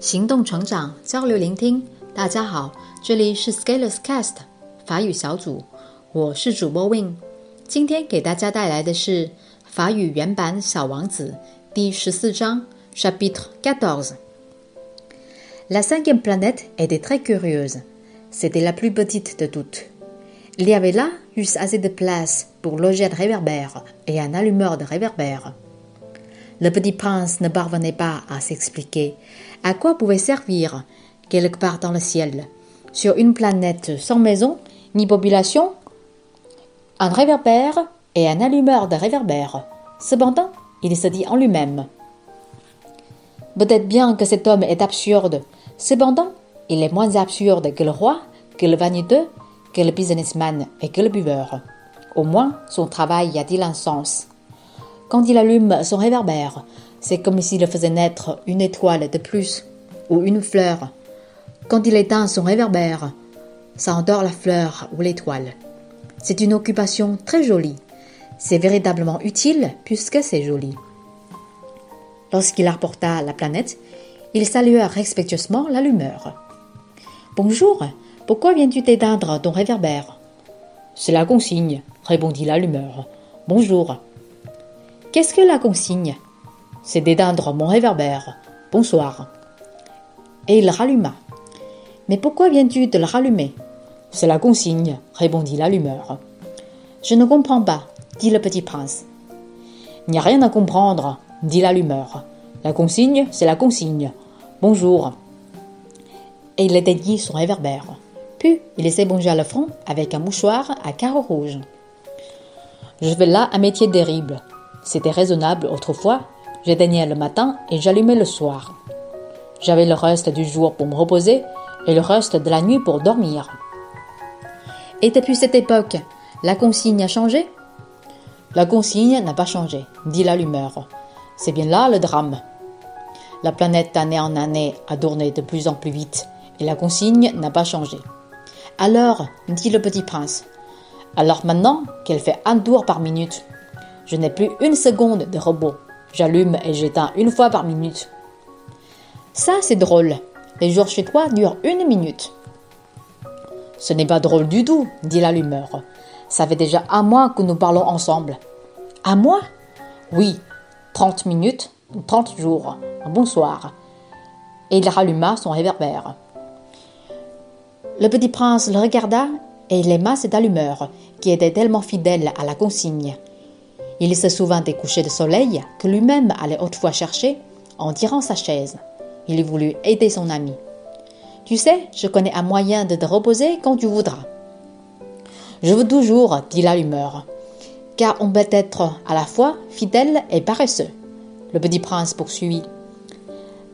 行动成长，交流聆听。大家好，这里是 Scalers Cast 法语小组，我是主播 Win。今天给大家带来的是法语原版《小王子》第十四章 Chapitre quatorze。La cinquième planète était très curieuse. C'était la plus petite de toutes. Il y avait là juste assez de place pour loger un réverbère et un allumeur de réverbère. Le petit prince ne parvenait pas à s'expliquer à quoi pouvait servir, quelque part dans le ciel, sur une planète sans maison ni population, un réverbère et un allumeur de réverbère? Cependant, il se dit en lui-même Peut-être bien que cet homme est absurde. Cependant, il est moins absurde que le roi, que le vaniteux, que le businessman et que le buveur. Au moins, son travail a-t-il un sens. Quand il allume son réverbère, c'est comme s'il faisait naître une étoile de plus ou une fleur. Quand il éteint son réverbère, ça endort la fleur ou l'étoile. C'est une occupation très jolie. C'est véritablement utile puisque c'est joli. Lorsqu'il rapporta la planète, il salua respectueusement l'allumeur. Bonjour, pourquoi viens-tu t'éteindre ton réverbère? C'est la consigne, répondit l'allumeur. Bonjour. Qu'est-ce que la consigne? C'est d'éteindre mon réverbère. Bonsoir. Et il ralluma. Mais pourquoi viens-tu de le rallumer? C'est la consigne, répondit l'allumeur. Je ne comprends pas, dit le petit prince. Il n'y a rien à comprendre, dit l'allumeur. La consigne, c'est la consigne. Bonjour. Et il éteignit son réverbère. Puis il s'ébongea le front avec un mouchoir à carreaux rouges. Je fais là un métier terrible, c'était raisonnable autrefois. J'éteignais le matin et j'allumais le soir. J'avais le reste du jour pour me reposer et le reste de la nuit pour dormir. Et depuis cette époque, la consigne a changé? La consigne n'a pas changé, dit l'allumeur. C'est bien là le drame. La planète d'année en année a tourné de plus en plus vite et la consigne n'a pas changé. Alors, dit le petit prince, alors maintenant qu'elle fait un tour par minute, je n'ai plus une seconde de robot. J'allume et j'éteins une fois par minute. Ça, c'est drôle. Les jours chez toi durent une minute. Ce n'est pas drôle du tout, dit l'allumeur. Ça fait déjà un mois que nous parlons ensemble. Un mois? Oui, trente minutes, trente jours. Bonsoir. Et il ralluma son réverbère. Le petit prince le regarda et il aima cet allumeur, qui était tellement fidèle à la consigne. Il se souvint des couchers de soleil que lui-même allait autrefois chercher en tirant sa chaise. Il voulut aider son ami. Tu sais, je connais un moyen de te reposer quand tu voudras. Je veux toujours, dit l'allumeur, car on peut être à la fois fidèle et paresseux. Le petit prince poursuivit.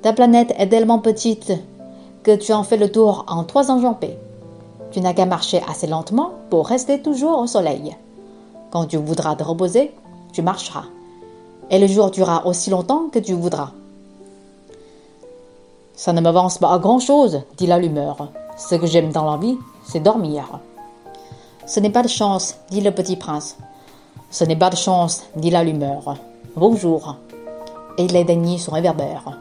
Ta planète est tellement petite que tu en fais le tour en trois enjambées. Tu n'as qu'à marcher assez lentement pour rester toujours au soleil. Quand tu voudras te reposer, tu marcheras, et le jour durera aussi longtemps que tu voudras. Ça ne m'avance pas à grand-chose, dit l'allumeur. Ce que j'aime dans la vie, c'est dormir. Ce n'est pas de chance, dit le petit prince. Ce n'est pas de chance, dit l'allumeur. Bonjour. Et il éteignit son réverbère.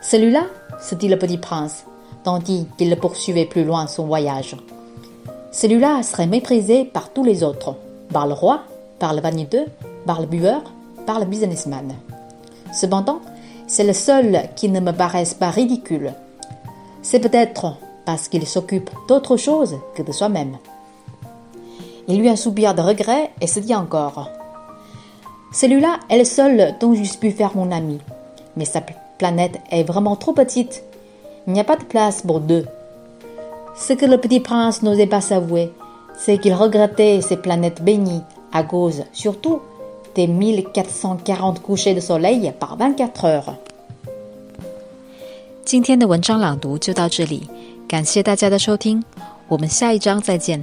Celui-là, se dit le petit prince, tandis qu'il poursuivait plus loin son voyage. Celui-là serait méprisé par tous les autres, par le roi, par le vaniteux, par le buveur, par le businessman. Cependant, c'est le seul qui ne me paraisse pas ridicule. C'est peut-être parce qu'il s'occupe d'autre chose que de soi-même. Il eut un soupir de regret et se dit encore Celui-là est le seul dont j'eusse pu faire mon ami. Mais sa planète est vraiment trop petite. Il n'y a pas de place pour deux. Ce que le petit prince n'osait pas s'avouer, c'est qu'il regrettait ces planètes bénies à cause surtout des 1440 couchers de soleil par 24 heures. 今天的文章朗读就到这里，感谢大家的收听，我们下一章再见。